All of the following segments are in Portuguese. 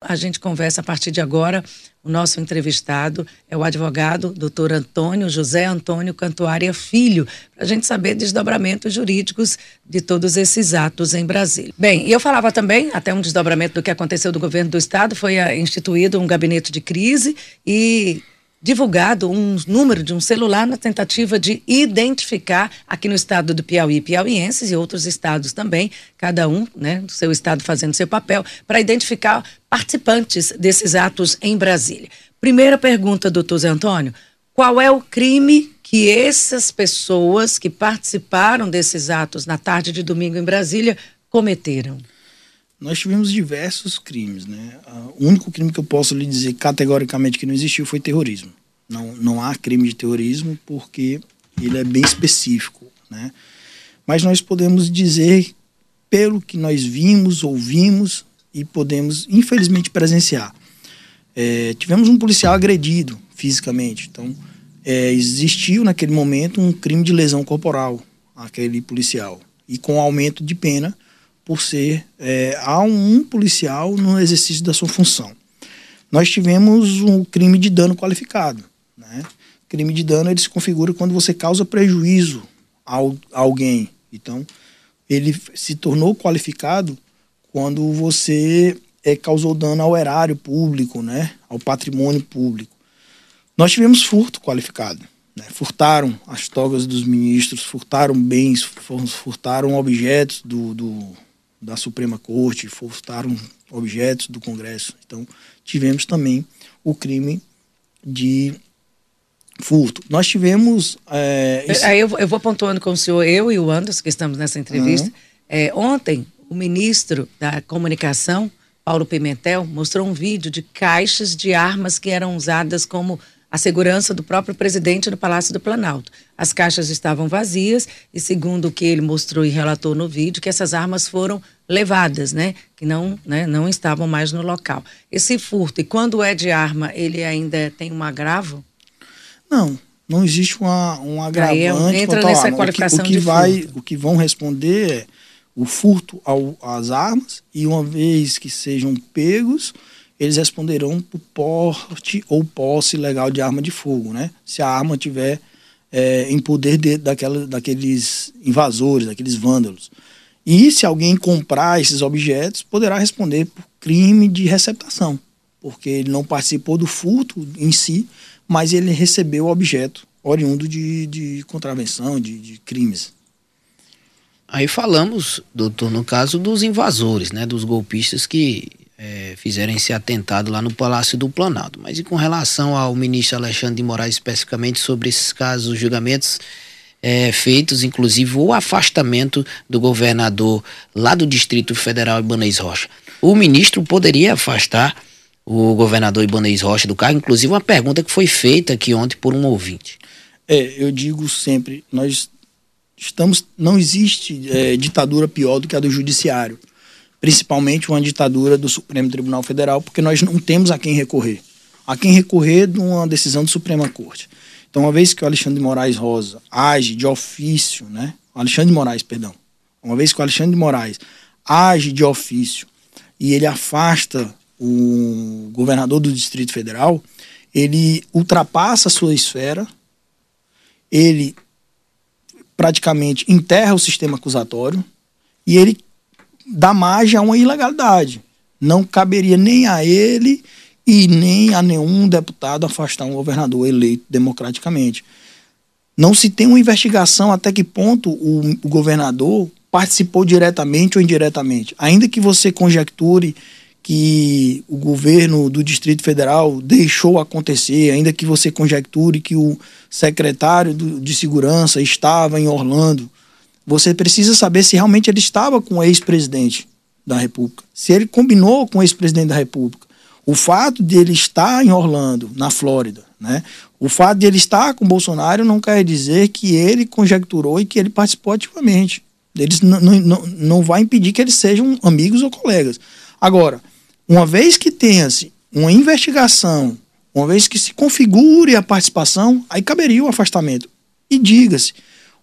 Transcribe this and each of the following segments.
A gente conversa a partir de agora. O nosso entrevistado é o advogado doutor Antônio José Antônio Cantuária Filho, para a gente saber desdobramentos jurídicos de todos esses atos em Brasília. Bem, e eu falava também, até um desdobramento do que aconteceu do governo do estado, foi instituído um gabinete de crise e divulgado um número de um celular na tentativa de identificar aqui no estado do Piauí, piauienses e outros estados também, cada um, né, do seu estado fazendo seu papel, para identificar participantes desses atos em Brasília. Primeira pergunta, doutor Zé Antônio, qual é o crime que essas pessoas que participaram desses atos na tarde de domingo em Brasília cometeram? Nós tivemos diversos crimes, né? O único crime que eu posso lhe dizer categoricamente que não existiu foi terrorismo. Não, não há crime de terrorismo porque ele é bem específico, né? Mas nós podemos dizer pelo que nós vimos, ouvimos e podemos infelizmente presenciar. É, tivemos um policial agredido fisicamente, então é, existiu naquele momento um crime de lesão corporal aquele policial e com aumento de pena por ser é, a um policial no exercício da sua função. Nós tivemos um crime de dano qualificado. Né? Crime de dano ele se configura quando você causa prejuízo a alguém. Então, ele se tornou qualificado quando você é, causou dano ao erário público, né? ao patrimônio público. Nós tivemos furto qualificado. Né? Furtaram as togas dos ministros, furtaram bens, furtaram objetos do, do da Suprema Corte, furtaram objetos do Congresso. Então, tivemos também o crime de furto. Nós tivemos. É, esse... Aí eu, eu, vou pontuando com o senhor, eu e o Anderson, que estamos nessa entrevista. Uhum. É, ontem, o ministro da Comunicação, Paulo Pimentel, mostrou um vídeo de caixas de armas que eram usadas como a segurança do próprio presidente no Palácio do Planalto. As caixas estavam vazias e, segundo o que ele mostrou e relatou no vídeo, que essas armas foram levadas, né? Que não, né, não estavam mais no local. Esse furto, e quando é de arma, ele ainda tem um agravo? Não, não existe uma, um agravante. Aí entra nessa qualificação o que, o que vai, furto. O que vão responder é o furto ao, às armas e uma vez que sejam pegos eles responderão por porte ou posse legal de arma de fogo, né? Se a arma tiver é, em poder de, daquela, daqueles invasores, daqueles vândalos. E se alguém comprar esses objetos, poderá responder por crime de receptação, porque ele não participou do furto em si, mas ele recebeu o objeto oriundo de, de contravenção, de, de crimes. Aí falamos, doutor, no caso dos invasores, né, dos golpistas que é, fizeram esse atentado lá no Palácio do Planalto. Mas e com relação ao ministro Alexandre de Moraes, especificamente sobre esses casos, os julgamentos é, feitos, inclusive o afastamento do governador lá do Distrito Federal, Ibanez Rocha. O ministro poderia afastar o governador Ibanez Rocha do cargo, inclusive uma pergunta que foi feita aqui ontem por um ouvinte. É, eu digo sempre, nós estamos, não existe é, ditadura pior do que a do judiciário principalmente uma ditadura do Supremo Tribunal Federal, porque nós não temos a quem recorrer. A quem recorrer de uma decisão do Suprema Corte. Então, uma vez que o Alexandre de Moraes Rosa age de ofício, né? Alexandre de Moraes, perdão. Uma vez que o Alexandre de Moraes age de ofício e ele afasta o governador do Distrito Federal, ele ultrapassa a sua esfera, ele praticamente enterra o sistema acusatório e ele dá margem a uma ilegalidade. Não caberia nem a ele e nem a nenhum deputado afastar um governador eleito democraticamente. Não se tem uma investigação até que ponto o, o governador participou diretamente ou indiretamente. Ainda que você conjecture que o governo do Distrito Federal deixou acontecer, ainda que você conjecture que o secretário do, de segurança estava em Orlando, você precisa saber se realmente ele estava com o ex-presidente da República, se ele combinou com o ex-presidente da República. O fato de ele estar em Orlando, na Flórida, né? O fato de ele estar com Bolsonaro não quer dizer que ele conjecturou e que ele participou ativamente. Eles não, não, não vai impedir que eles sejam amigos ou colegas. Agora, uma vez que tenha-se uma investigação, uma vez que se configure a participação, aí caberia o afastamento. E diga-se,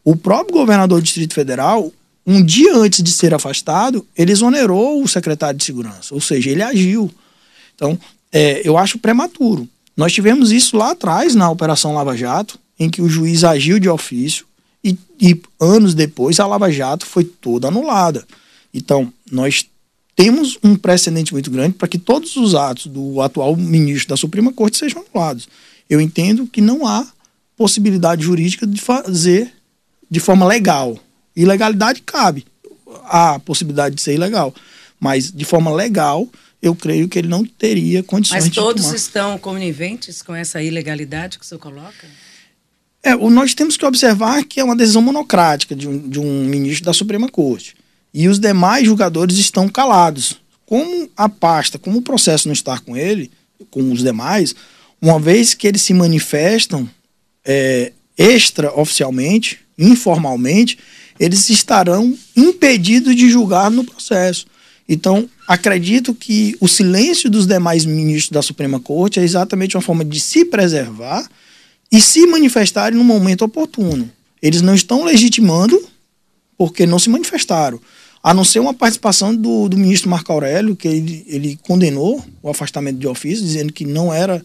o próprio governador do Distrito Federal, um dia antes de ser afastado, ele exonerou o secretário de Segurança, ou seja, ele agiu. Então, é, eu acho prematuro. Nós tivemos isso lá atrás, na Operação Lava Jato, em que o juiz agiu de ofício e, e anos depois a Lava Jato foi toda anulada. Então, nós temos um precedente muito grande para que todos os atos do atual ministro da Suprema Corte sejam anulados. Eu entendo que não há possibilidade jurídica de fazer de forma legal. Ilegalidade cabe. Há possibilidade de ser ilegal. Mas de forma legal, eu creio que ele não teria condições Mas de todos tomar. estão coniventes com essa ilegalidade que o senhor coloca? É, o- nós temos que observar que é uma decisão monocrática de um, de um ministro da Suprema Corte. E os demais julgadores estão calados. Como a pasta, como o processo não está com ele, com os demais, uma vez que eles se manifestam é, extraoficialmente, informalmente, eles estarão impedidos de julgar no processo. Então, acredito que o silêncio dos demais ministros da Suprema Corte é exatamente uma forma de se preservar e se manifestarem no momento oportuno. Eles não estão legitimando porque não se manifestaram. A não ser uma participação do, do ministro Marco Aurélio, que ele, ele condenou o afastamento de ofício, dizendo que não era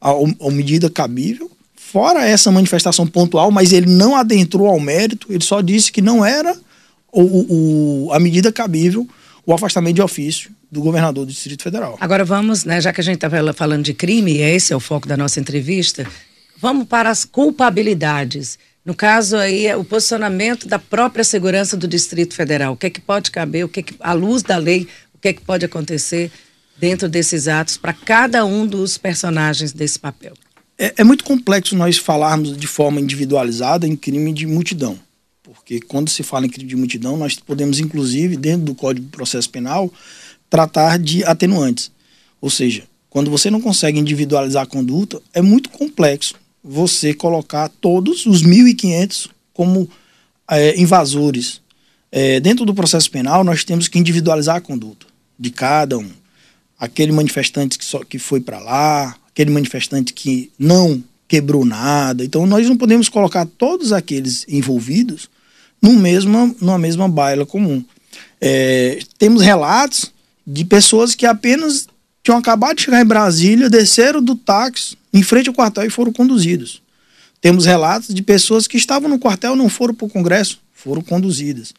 a, a medida cabível. Fora essa manifestação pontual, mas ele não adentrou ao mérito, ele só disse que não era o, o- a medida cabível o afastamento de ofício do governador do Distrito Federal. Agora vamos, né, já que a gente está falando de crime, e esse é o foco da nossa entrevista, vamos para as culpabilidades. No caso aí, é o posicionamento da própria segurança do Distrito Federal. O que é que pode caber, o que é que, à luz da lei, o que é que pode acontecer dentro desses atos para cada um dos personagens desse papel? É, é muito complexo nós falarmos de forma individualizada em crime de multidão. Porque quando se fala em crime de multidão, nós podemos, inclusive, dentro do Código de Processo Penal, tratar de atenuantes. Ou seja, quando você não consegue individualizar a conduta, é muito complexo você colocar todos os 1.500 como é, invasores. É, dentro do processo penal, nós temos que individualizar a conduta de cada um. Aquele manifestante que, só, que foi para lá, aquele manifestante que não quebrou nada. Então, nós não podemos colocar todos aqueles envolvidos no mesma, numa mesma baila comum. É, temos relatos de pessoas que apenas tinham acabado de chegar em Brasília, desceram do táxi em frente ao quartel e foram conduzidos. Temos relatos de pessoas que estavam no quartel não foram para o Congresso, foram conduzidas.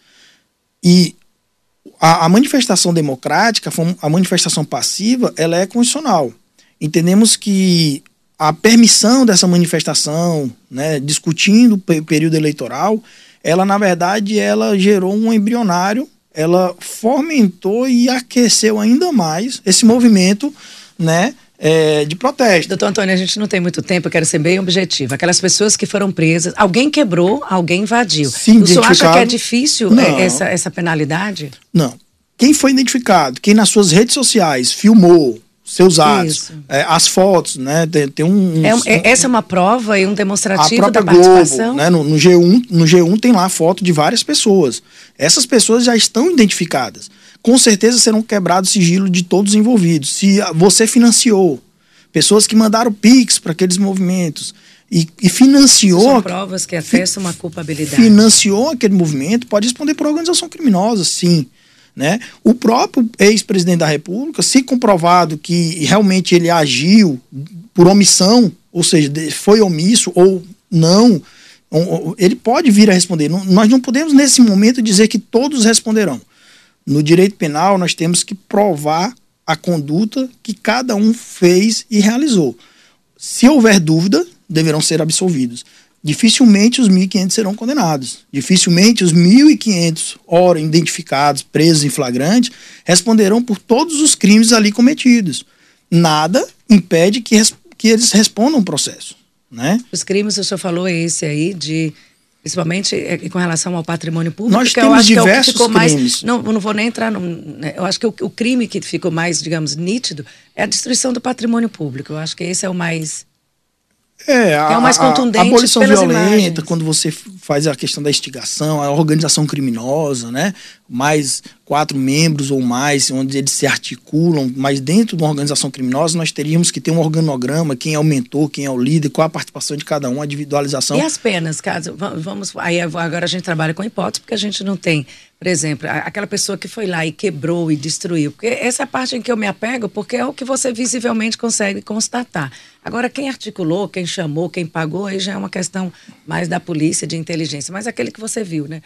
E a, a manifestação democrática, a manifestação passiva, ela é constitucional. Entendemos que a permissão dessa manifestação, né, discutindo o período eleitoral, ela na verdade ela gerou um embrionário, ela fomentou e aqueceu ainda mais esse movimento, né, é, de protesto. Doutor Antônio, a gente não tem muito tempo, eu quero ser bem objetivo. Aquelas pessoas que foram presas, alguém quebrou, alguém invadiu. Sim, o senhor acha que é difícil Não. é, essa, essa penalidade? Não. Quem foi identificado, quem nas suas redes sociais filmou seus atos, é, as fotos, né? Tem, tem um. É um- é- essa é uma prova e um a demonstrativo própria da Globo, participação? né? No, no G1, no G1 tem lá foto de várias pessoas. Essas pessoas já estão identificadas. Com certeza serão quebrados o sigilo de todos os envolvidos. Se a- você financiou, pessoas que mandaram Pix para aqueles movimentos e, e financiou São provas que atestam uma culpabilidade. financiou aquele movimento, pode responder por organização criminosa, sim. Né? O próprio ex-presidente da República, se comprovado que realmente ele agiu por omissão, ou seja, foi omisso ou não, ele pode vir a responder. Nós não podemos, nesse momento, dizer que todos responderão. No direito penal, nós temos que provar a conduta que cada um fez e realizou. Se houver dúvida, deverão ser absolvidos. Dificilmente os 1.500 serão condenados. Dificilmente os 1.500, ora identificados, presos em flagrante, responderão por todos os crimes ali cometidos. Nada impede que, que eles respondam o processo. Né? Os crimes, o senhor falou esse aí, de. Principalmente é, com relação ao patrimônio público. Nós que eu temos acho que é o que diversos ficou mais. crimes. Não, não vou nem entrar. No, né, eu acho que o, o crime que ficou mais, digamos, nítido é a destruição do patrimônio público. Eu acho que esse é o mais. É, a, é o mais a- contundente a abolição pelas violenta, imagens. quando você faz a questão da instigação, a organização criminosa, né? Mais quatro membros ou mais, onde eles se articulam, mas dentro de uma organização criminosa nós teríamos que ter um organograma, quem é o mentor, quem é o líder, qual a participação de cada um, a individualização. E as penas, caso vamos, aí agora a gente trabalha com hipótese porque a gente não tem, por exemplo, aquela pessoa que foi lá e quebrou e destruiu, porque essa é a parte em que eu me apego, porque é o que você visivelmente consegue constatar. Agora quem articulou, quem chamou, quem pagou, aí já é uma questão mais da polícia, de inteligência, mas aquele que você viu, né?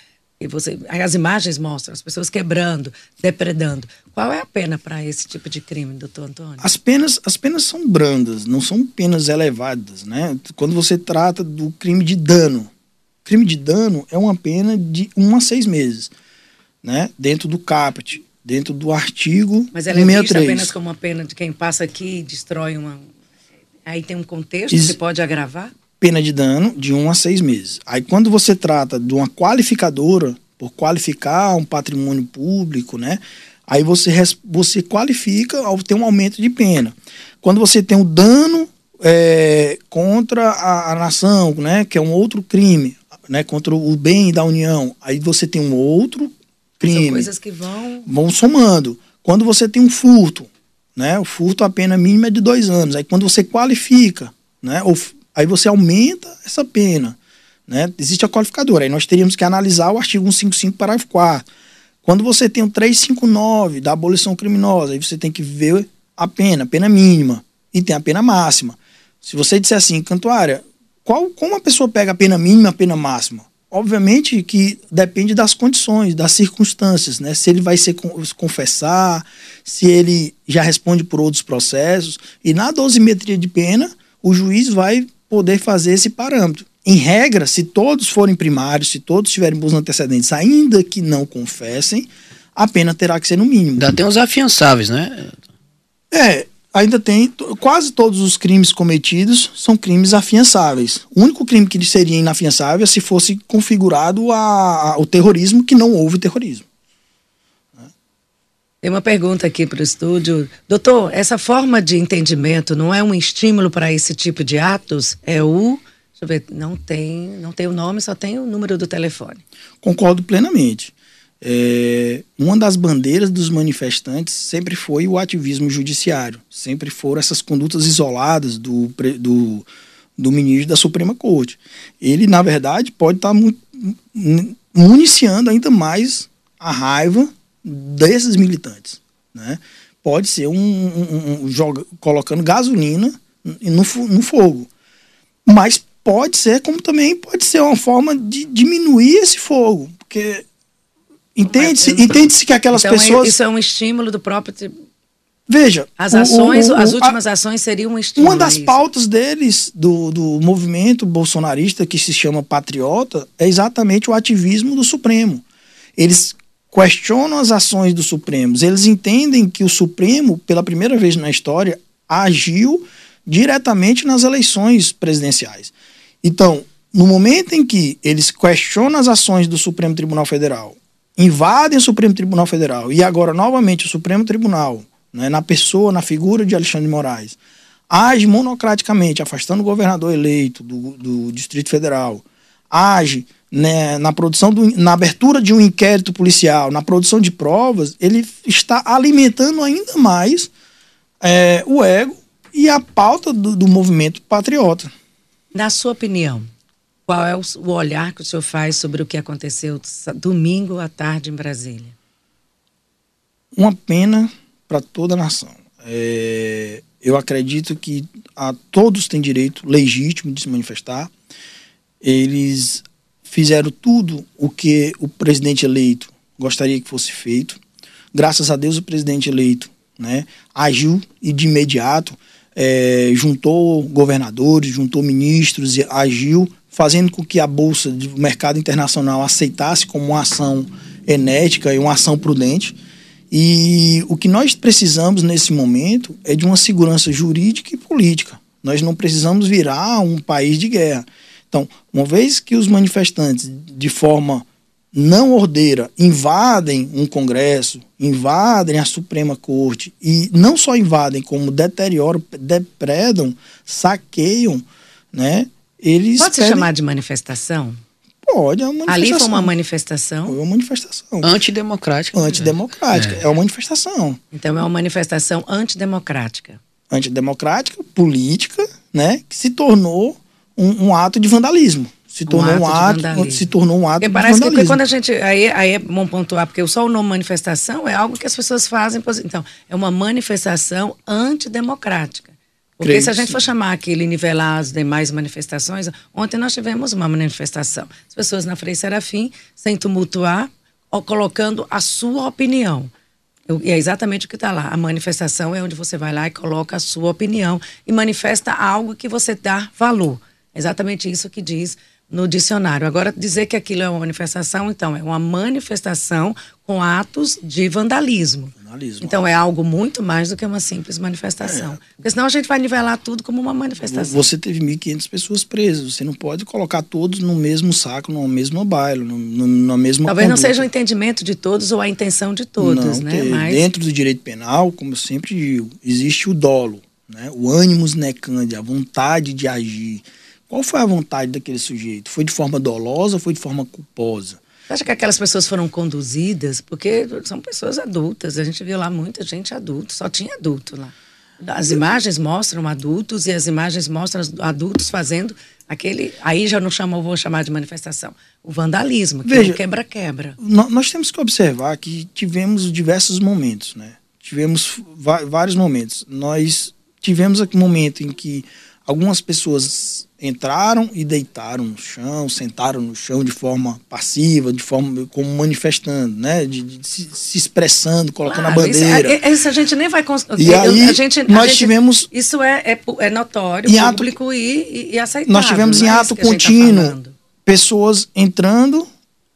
E você, as imagens mostram as pessoas quebrando, depredando. Qual é a pena para esse tipo de crime, doutor Antônio? As penas, as penas são brandas, não são penas elevadas, né? Quando você trata do crime de dano, crime de dano é uma pena de um a seis meses, né? Dentro do caput, dentro do artigo Mas ela é vista apenas como uma pena de quem passa aqui e destrói uma... Aí tem um contexto que pode agravar? Pena de dano de um a seis meses. Aí quando você trata de uma qualificadora, por qualificar um patrimônio público, né? Aí você, você qualifica ao ter um aumento de pena. Quando você tem um dano é, contra a, a, nação, né? Que é um outro crime, né? Contra o bem da União. Aí você tem um outro crime. São coisas que vão... Vão somando. Quando você tem um furto, né? O furto, a pena mínima é de dois anos. Aí quando você qualifica, né? Ou Aí você aumenta essa pena. Né? Existe a qualificadora. Aí nós teríamos que analisar o artigo 155, parágrafo 4. Quando você tem o 359 da abolição criminosa, aí você tem que ver a pena, a pena mínima, e tem a pena máxima. Se você disser assim, Cantuária, qual, como a pessoa pega a pena mínima a pena máxima? Obviamente que depende das condições, das circunstâncias, né? Se ele vai se confessar, se ele já responde por outros processos. E na dosimetria de pena, o juiz vai poder fazer esse parâmetro. Em regra, se todos forem primários, se todos tiverem bons antecedentes, ainda que não confessem, a pena terá que ser no mínimo. Ainda tem os afiançáveis, né? É, ainda tem. Quase todos os crimes cometidos são crimes afiançáveis. O único crime que seria inafiançável é se fosse configurado a, a, o terrorismo, que não houve terrorismo. Tem uma pergunta aqui para o estúdio. Doutor, essa forma de entendimento não é um estímulo para esse tipo de atos? É o. Deixa eu ver, não tem, não tem o nome, só tem o número do telefone. Concordo plenamente. É, uma das bandeiras dos manifestantes sempre foi o ativismo judiciário, sempre foram essas condutas isoladas do, do, do ministro da Suprema Corte. Ele, na verdade, pode estar tá municiando ainda mais a raiva desses militantes. Né? Pode ser um, um, um joga, colocando gasolina no, no fogo. Mas pode ser, como também pode ser uma forma de diminuir esse fogo. Porque entende-se entende que aquelas então, pessoas. Isso é um estímulo do próprio. Veja. As ações, o, o, o, as últimas a, ações seriam um estímulo. Uma das pautas deles, do, do movimento bolsonarista que se chama Patriota, é exatamente o ativismo do Supremo. Eles questionam as ações do Supremo. Eles entendem que o Supremo, pela primeira vez na história, agiu diretamente nas eleições presidenciais. Então, no momento em que eles questionam as ações do Supremo Tribunal Federal, invadem o Supremo Tribunal Federal e agora novamente o Supremo Tribunal, né, na pessoa, na figura de Alexandre de Moraes, age monocraticamente, afastando o governador eleito do, do Distrito Federal, age né, na produção do, na abertura de um inquérito policial, na produção de provas, ele está alimentando ainda mais é, o ego e a pauta do, do, movimento patriota. Na sua opinião, qual é o, o olhar que o senhor faz sobre o que aconteceu domingo à tarde em Brasília? Uma pena para toda a nação. É, eu acredito que a, todos têm direito legítimo de se manifestar. Eles fizeram tudo o que o presidente eleito gostaria que fosse feito. Graças a Deus, o presidente eleito né, agiu e de imediato é, juntou governadores, juntou ministros e agiu, fazendo com que a Bolsa do Mercado Internacional aceitasse como uma ação enética e uma ação prudente. E o que nós precisamos nesse momento é de uma segurança jurídica e política. Nós não precisamos virar um país de guerra. Então, uma vez que os manifestantes, de forma não ordeira, invadem um Congresso, invadem a Suprema Corte e não só invadem, como deterioram, depredam, saqueiam, né? Eles Pode se chamar de manifestação? Pode, é uma manifestação. Ali foi uma manifestação. Foi uma manifestação. Antidemocrática. Antidemocrática. É. é uma manifestação. Então é uma manifestação antidemocrática. Antidemocrática, política, né? Que se tornou um, um ato de vandalismo. Se tornou um ato, um ato se tornou um ato porque parece que quando a gente aí, aí é bom pontuar porque só o nome manifestação é algo que as pessoas fazem então é uma manifestação antidemocrática. Porque Creio se a gente for chamar aquele nivelar as demais manifestações ontem nós tivemos uma manifestação. As pessoas na Frei Serafim sem tumultuar ou colocando a sua opinião. E é exatamente o que está lá. A manifestação é onde você vai lá e coloca a sua opinião e manifesta algo que você dá valor. Exatamente isso que diz no dicionário. Agora, dizer que aquilo é uma manifestação, então, é uma manifestação com atos de vandalismo. vandalismo então, é algo muito mais do que uma simples manifestação. É. Porque senão a gente vai nivelar tudo como uma manifestação. Você teve 1.500 pessoas presas. Você não pode colocar todos no mesmo saco, no mesmo baile, no, no, na mesma Talvez conduta. não seja o entendimento de todos ou a intenção de todos, não, né? Mas... Dentro do direito penal, como eu sempre digo, existe o dolo, né? o ânimos necande, a vontade de agir qual foi a vontade daquele sujeito? Foi de forma dolosa ou foi de forma culposa? Você acha que aquelas pessoas foram conduzidas? Porque são pessoas adultas. A gente viu lá muita gente adulta, só tinha adulto lá. As imagens mostram adultos e as imagens mostram adultos fazendo aquele. Aí já não chamou, vou chamar de manifestação. O vandalismo, que Veja, é o quebra-quebra. Nós temos que observar que tivemos diversos momentos, né? Tivemos vários momentos. Nós tivemos aquele momento em que algumas pessoas entraram e deitaram no chão, sentaram no chão de forma passiva, de forma como manifestando, né, de, de se, se, expressando, colocando claro, a bandeira. Isso, é, isso, a gente nem vai conseguir. E aí a gente, nós gente, tivemos isso é, é, é notório, em público ato, e, e aceitável. Nós tivemos em é ato tá contínuo tá pessoas entrando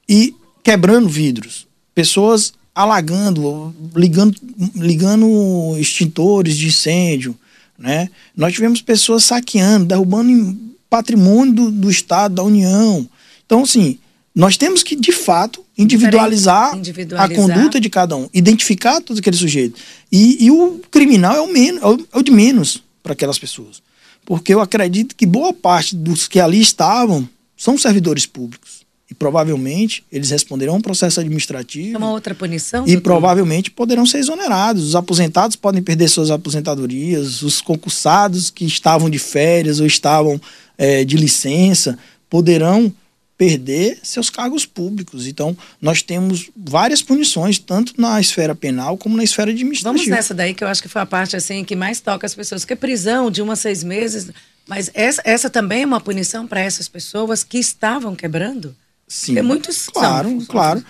e quebrando vidros, pessoas alagando, ligando, ligando extintores de incêndio, né? Nós tivemos pessoas saqueando, derrubando patrimônio do, do Estado, da União. Então, assim, nós temos que, de fato, individualizar, individualizar, a conduta de cada um, identificar todo aquele sujeito. E, e o criminal é o, menos, é o, é o de menos para aquelas pessoas. Porque eu acredito que boa parte dos que ali estavam são servidores públicos. E provavelmente eles responderão um processo administrativo. É uma outra punição? E provavelmente poderão ser exonerados. Os aposentados podem perder suas aposentadorias, os concursados que estavam de férias ou estavam é, de licença poderão perder seus cargos públicos. Então, nós temos várias punições, tanto na esfera penal como na esfera administrativa. Vamos nessa daí, que eu acho que foi a parte assim que mais toca as pessoas, que é prisão de uma a seis meses. Mas essa, essa também é uma punição para essas pessoas que estavam quebrando? Sim. É muito Claro, são, claro.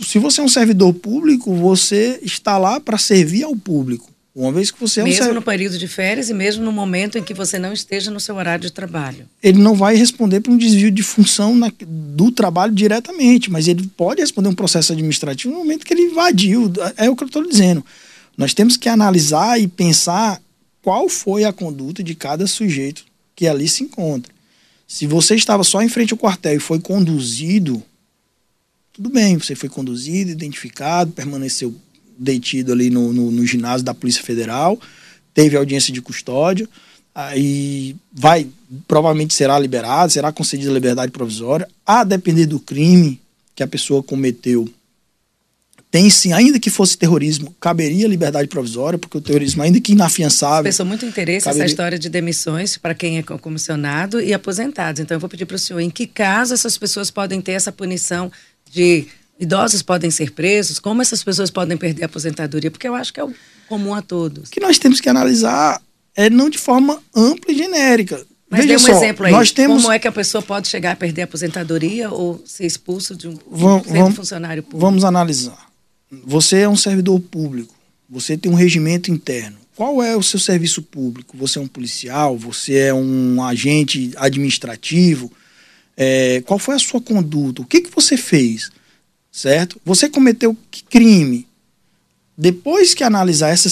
Se você é um servidor público, você está lá para servir ao público. Uma vez que você é mesmo um Mesmo no período de férias e mesmo no momento em que você não esteja no seu horário de trabalho. Ele não vai responder para um desvio de função na, do trabalho diretamente, mas ele pode responder um processo administrativo no momento que ele invadiu. É o que eu estou dizendo. Nós temos que analisar e pensar qual foi a conduta de cada sujeito que ali se encontra. Se você estava só em frente ao quartel e foi conduzido, tudo bem, você foi conduzido, identificado, permaneceu detido ali no, no, no ginásio da Polícia Federal, teve audiência de custódia, aí vai, provavelmente será liberado, será concedida liberdade provisória, a depender do crime que a pessoa cometeu tem sim, ainda que fosse terrorismo, caberia liberdade provisória, porque o terrorismo, ainda que inafiançável. Pessoa muito interesse caberia... essa história de demissões para quem é comissionado e aposentados. Então, eu vou pedir para o senhor, em que caso essas pessoas podem ter essa punição de idosos podem ser presos? Como essas pessoas podem perder a aposentadoria? Porque eu acho que é o comum a todos. O que nós temos que analisar é não de forma ampla e genérica. Mas Veja dê um só, exemplo aí. Nós temos... Como é que a pessoa pode chegar a perder a aposentadoria ou ser expulso de um, vamos, de um funcionário público? Vamos analisar. Você é um servidor público, você tem um regimento interno. Qual é o seu serviço público? Você é um policial? Você é um agente administrativo? É, qual foi a sua conduta? O que, que você fez? Certo? Você cometeu que crime? Depois que analisar essa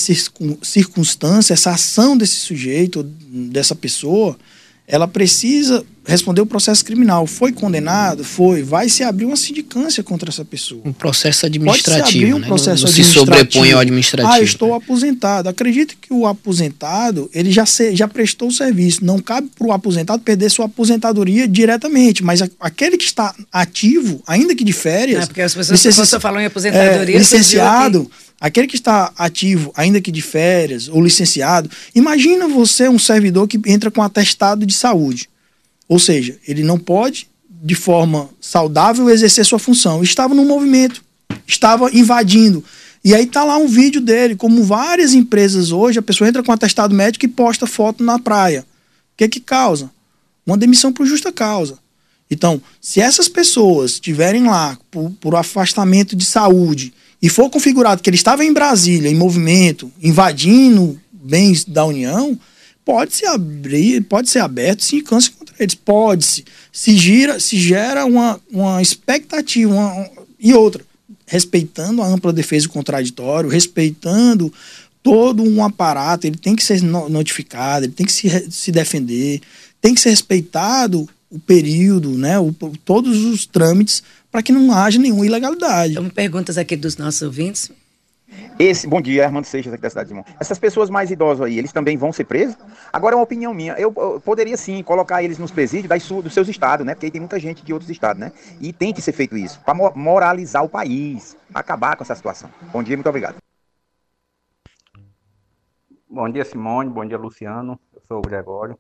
circunstância, essa ação desse sujeito, dessa pessoa, ela precisa respondeu o processo criminal. Foi condenado? Foi. Vai se abrir uma sindicância contra essa pessoa. Um processo administrativo. Pode se abrir um né? processo não, não se sobrepõe ao administrativo. Ah, estou né? aposentado. Acredito que o aposentado, ele já, se, já prestou o serviço. Não cabe para o aposentado perder sua aposentadoria diretamente. Mas a, aquele que está ativo, ainda que de férias. É, porque as pessoas licenci... você falou em aposentadoria. É, licenciado. Aquele que está ativo, ainda que de férias, ou licenciado, imagina você um servidor que entra com atestado de saúde. Ou seja, ele não pode, de forma saudável, exercer sua função. Estava no movimento, estava invadindo. E aí tá lá um vídeo dele, como várias empresas hoje, a pessoa entra com atestado médico e posta foto na praia. O que que causa? Uma demissão por justa causa. Então, se essas pessoas estiverem lá por, por afastamento de saúde e for configurado que ele estava em Brasília, em movimento, invadindo bens da União, pode se abrir, pode ser aberto sim câncer contra eles. Pode-se. Se gira, se gera uma, uma expectativa uma, e outra, respeitando a ampla defesa do contraditório, respeitando todo um aparato, ele tem que ser notificado, ele tem que se, se defender, tem que ser respeitado o período, né, o, todos os trâmites para que não haja nenhuma ilegalidade. Então, perguntas aqui dos nossos ouvintes. Esse, bom dia, Armando Seixas aqui da cidade de Mão. Essas pessoas mais idosas aí, eles também vão ser presos? Agora é uma opinião minha. Eu, eu poderia sim colocar eles nos presídios das, dos seus estados, né? Porque aí tem muita gente de outros estados, né? E tem que ser feito isso, para moralizar o país, acabar com essa situação. Bom dia, muito obrigado. Bom dia, Simone. Bom dia, Luciano. Eu sou o Gregório.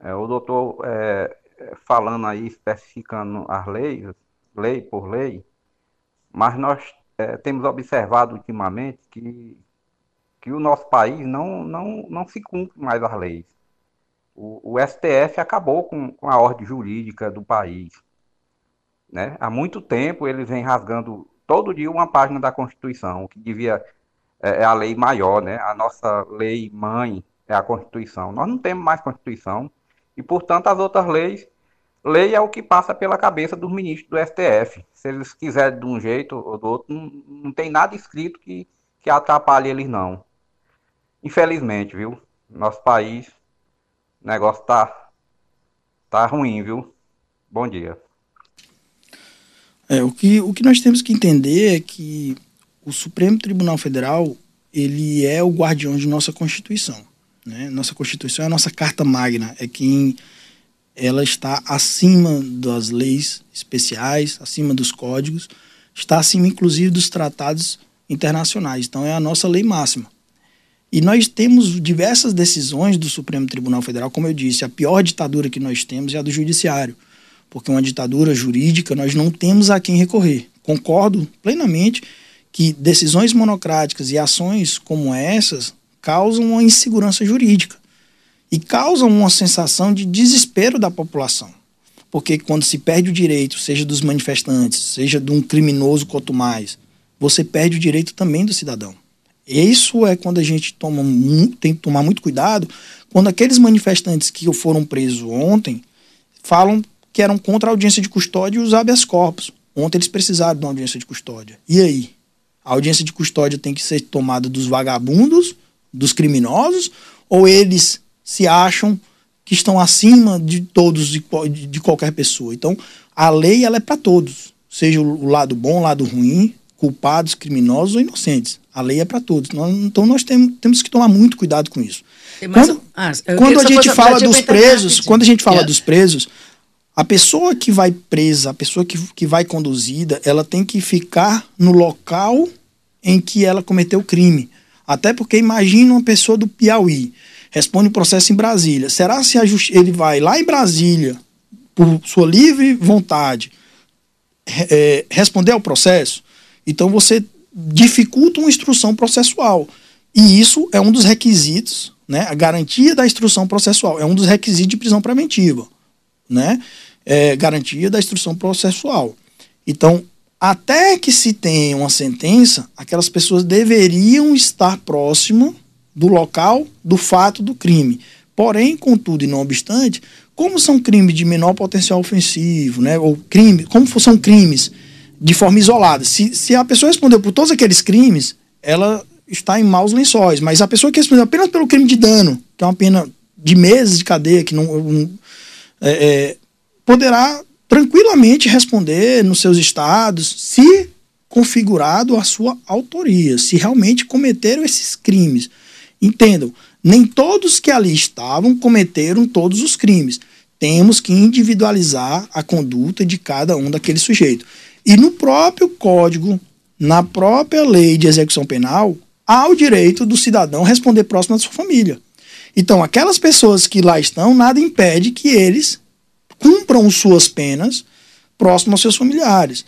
É, o doutor é, falando aí, especificando as leis, lei por lei, mas nós é, temos observado ultimamente que, que o nosso país não, não, não se cumpre mais as leis. O, o STF acabou com, com a ordem jurídica do país. Né? Há muito tempo eles vêm rasgando todo dia uma página da Constituição, que devia é, é a lei maior, né? A nossa lei mãe é a Constituição. Nós não temos mais Constituição e, portanto, as outras leis Lei é o que passa pela cabeça dos ministros do STF. Se eles quiserem de um jeito ou do outro, não, não tem nada escrito que, que atrapalhe eles, não. Infelizmente, viu? Nosso país, o negócio tá, tá ruim, viu? Bom dia. É, o, que, o que nós temos que entender é que o Supremo Tribunal Federal ele é o guardião de nossa Constituição. Né? Nossa Constituição é a nossa carta magna, é quem ela está acima das leis especiais, acima dos códigos, está acima inclusive dos tratados internacionais. Então é a nossa lei máxima. E nós temos diversas decisões do Supremo Tribunal Federal, como eu disse, a pior ditadura que nós temos é a do judiciário, porque uma ditadura jurídica nós não temos a quem recorrer. Concordo plenamente que decisões monocráticas e ações como essas causam uma insegurança jurídica e causam uma sensação de desespero da população. Porque quando se perde o direito, seja dos manifestantes, seja de um criminoso quanto mais, você perde o direito também do cidadão. Isso é quando a gente toma tem que tomar muito cuidado quando aqueles manifestantes que foram presos ontem falam que eram contra a audiência de custódia e os habeas corpus. Ontem eles precisaram de uma audiência de custódia. E aí? A audiência de custódia tem que ser tomada dos vagabundos, dos criminosos, ou eles se acham que estão acima de todos, de, de qualquer pessoa. Então, a lei ela é para todos, seja o lado bom, o lado ruim, culpados, criminosos ou inocentes. A lei é para todos. Então, nós temos, temos que tomar muito cuidado com isso. Quando, ah, quando a gente fala dos presos, quando a gente fala yeah. dos presos, a pessoa que vai presa, a pessoa que, que vai conduzida, ela tem que ficar no local em que ela cometeu o crime. Até porque imagina uma pessoa do Piauí responde o processo em Brasília. Será se ele vai lá em Brasília, por sua livre vontade, é, responder ao processo? Então você dificulta uma instrução processual. E isso é um dos requisitos, né? A garantia da instrução processual é um dos requisitos de prisão preventiva, né? É, garantia da instrução processual. Então, até que se tenha uma sentença, aquelas pessoas deveriam estar próximas do local do fato do crime. Porém, contudo e não obstante, como são crimes de menor potencial ofensivo, né, ou crime, como são crimes de forma isolada, se, se a pessoa respondeu por todos aqueles crimes, ela está em maus lençóis. Mas a pessoa que respondeu apenas pelo crime de dano, que é uma pena de meses de cadeia, que não, é, é, poderá tranquilamente responder nos seus estados se configurado a sua autoria, se realmente cometeram esses crimes. Entendam, nem todos que ali estavam cometeram todos os crimes. Temos que individualizar a conduta de cada um daqueles sujeitos. E no próprio código, na própria lei de execução penal, há o direito do cidadão responder próximo da sua família. Então, aquelas pessoas que lá estão, nada impede que eles cumpram suas penas próximo aos seus familiares.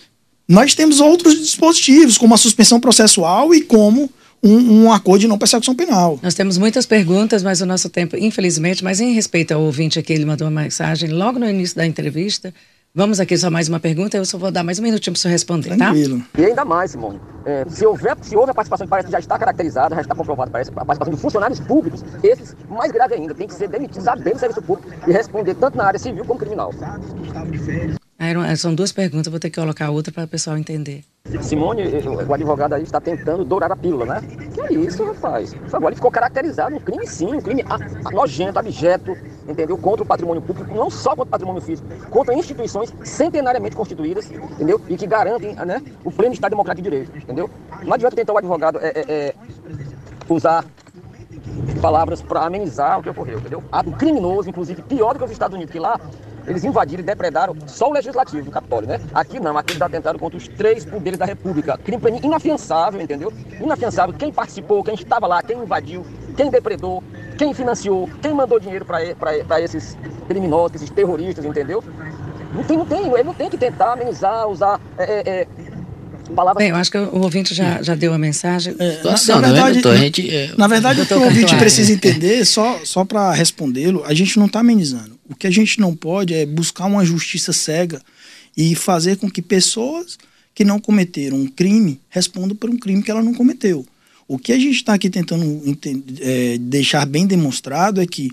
Nós temos outros dispositivos, como a suspensão processual e como um, um, acordo de não persecução penal. Nós temos muitas perguntas, mas o nosso tempo, infelizmente, mas em respeito ao ouvinte aqui, ele mandou uma mensagem logo no início da entrevista. Vamos aqui só mais uma pergunta, eu só vou dar mais um minutinho para o senhor responder, tá? Tranquilo. tá? E ainda mais, Simone, é, se, houver, se houve a participação que parece que já está caracterizada, já está comprovada, parece, a participação de funcionários públicos, esses, mais grave ainda, tem que ser demitidos sabendo do serviço público e responder tanto na área civil como criminal. São duas perguntas, vou ter que colocar outra para o pessoal entender. Simone, o advogado aí está tentando dourar a pílula, né? Que é isso, rapaz? Por favor, ele ficou caracterizado um crime sim, um crime nojento, abjeto, entendeu? Contra o patrimônio público, não só contra o patrimônio físico, contra instituições centenariamente constituídas, entendeu? E que garantem né, o pleno Estado Democrático de Direito, entendeu? Não adianta tentar o advogado é, é, é, usar palavras para amenizar o que ocorreu, entendeu? Ato criminoso, inclusive pior do que os Estados Unidos, que lá eles invadiram e depredaram só o legislativo do Capitólio, né? Aqui não, aqui eles atentaram contra os três poderes da República. Crime inafiançável, entendeu? Inafiançável. Quem participou, quem estava lá, quem invadiu, quem depredou, quem financiou, quem mandou dinheiro para esses criminosos, esses terroristas, entendeu? Não tem, não tem, ele não tem que tentar amenizar, usar é, é, é palavras. Bem, eu acho que o ouvinte já, já deu a mensagem. É, na, na, verdade, gente, é... na verdade o que o ouvinte precisa entender, só, só para respondê-lo, a gente não está amenizando. O que a gente não pode é buscar uma justiça cega e fazer com que pessoas que não cometeram um crime respondam por um crime que ela não cometeu. O que a gente está aqui tentando é, deixar bem demonstrado é que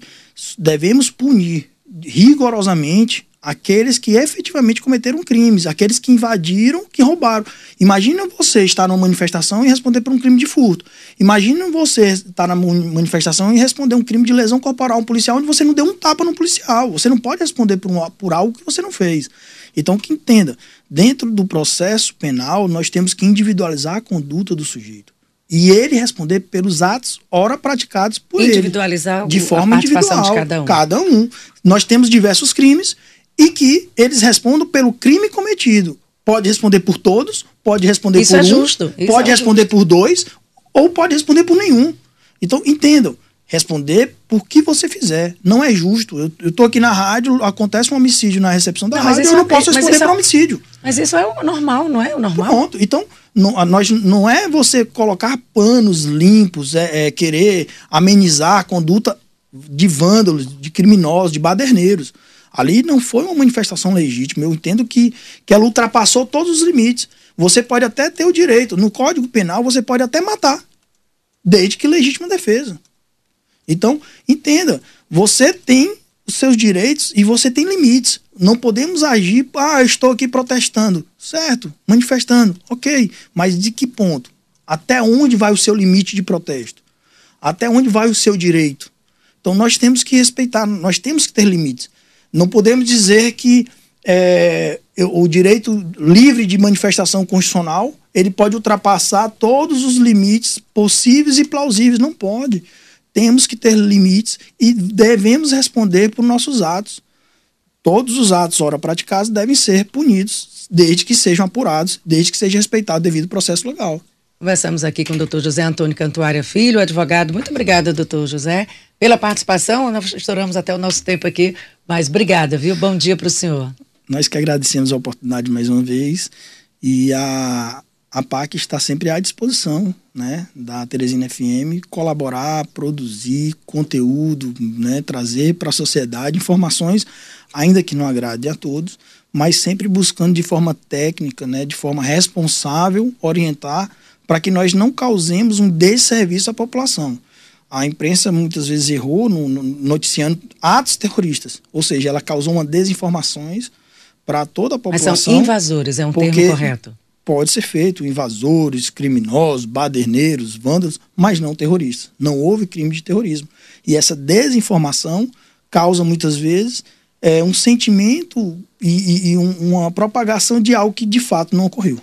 devemos punir rigorosamente aqueles que efetivamente cometeram crimes, aqueles que invadiram, que roubaram. Imagina você estar numa manifestação e responder por um crime de furto. Imagina você estar na manifestação e responder um crime de lesão corporal a um policial onde você não deu um tapa no policial. Você não pode responder por, um, por algo que você não fez. Então, que entenda, dentro do processo penal, nós temos que individualizar a conduta do sujeito. E ele responder pelos atos, ora praticados por individualizar ele. De forma individual. De cada um. Cada um. Nós temos diversos crimes e que eles respondam pelo crime cometido. Pode responder por todos, pode responder Isso por é um, justo. Isso pode é responder justo. por dois, ou pode responder por nenhum. Então, entendam, responder por que você fizer. Não é justo. Eu, estou aqui na rádio, acontece um homicídio na recepção da não, rádio, eu não é, posso responder por é, homicídio. Mas isso é o normal, não é o normal? Pronto. Então, não, nós, não é você colocar panos limpos, é, é querer amenizar a conduta de vândalos, de criminosos, de baderneiros. Ali não foi uma manifestação legítima. Eu entendo que, que ela ultrapassou todos os limites. Você pode até ter o direito. No Código Penal, você pode até matar, desde que legítima defesa. Então, entenda, você tem os seus direitos e você tem limites. Não podemos agir, ah, estou aqui protestando. Certo, manifestando, ok. Mas de que ponto? Até onde vai o seu limite de protesto? Até onde vai o seu direito? Então nós temos que respeitar, nós temos que ter limites. Não podemos dizer que é, o direito livre de manifestação constitucional ele pode ultrapassar todos os limites possíveis e plausíveis. Não pode. Temos que ter limites e devemos responder por nossos atos. Todos os atos ora praticados devem ser punidos, desde que sejam apurados, desde que seja respeitado o devido processo legal. Conversamos aqui com o doutor José Antônio Cantuária Filho, advogado. Muito obrigada, doutor José, pela participação. Nós estouramos até o nosso tempo aqui, mas obrigada, viu? Bom dia para o senhor. Nós que agradecemos a oportunidade mais uma vez e a, a PAC está sempre à disposição né, da Teresina FM colaborar, produzir conteúdo, né, trazer para a sociedade informações, ainda que não agrade a todos, mas sempre buscando de forma técnica, né, de forma responsável, orientar para que nós não causemos um desserviço à população. A imprensa muitas vezes errou no, no, noticiando atos terroristas, ou seja, ela causou uma desinformações para toda a população. Mas são invasores, é um termo correto. Pode ser feito invasores, criminosos, baderneiros, vândalos, mas não terroristas. Não houve crime de terrorismo. E essa desinformação causa muitas vezes é, um sentimento e, e, e um, uma propagação de algo que de fato não ocorreu.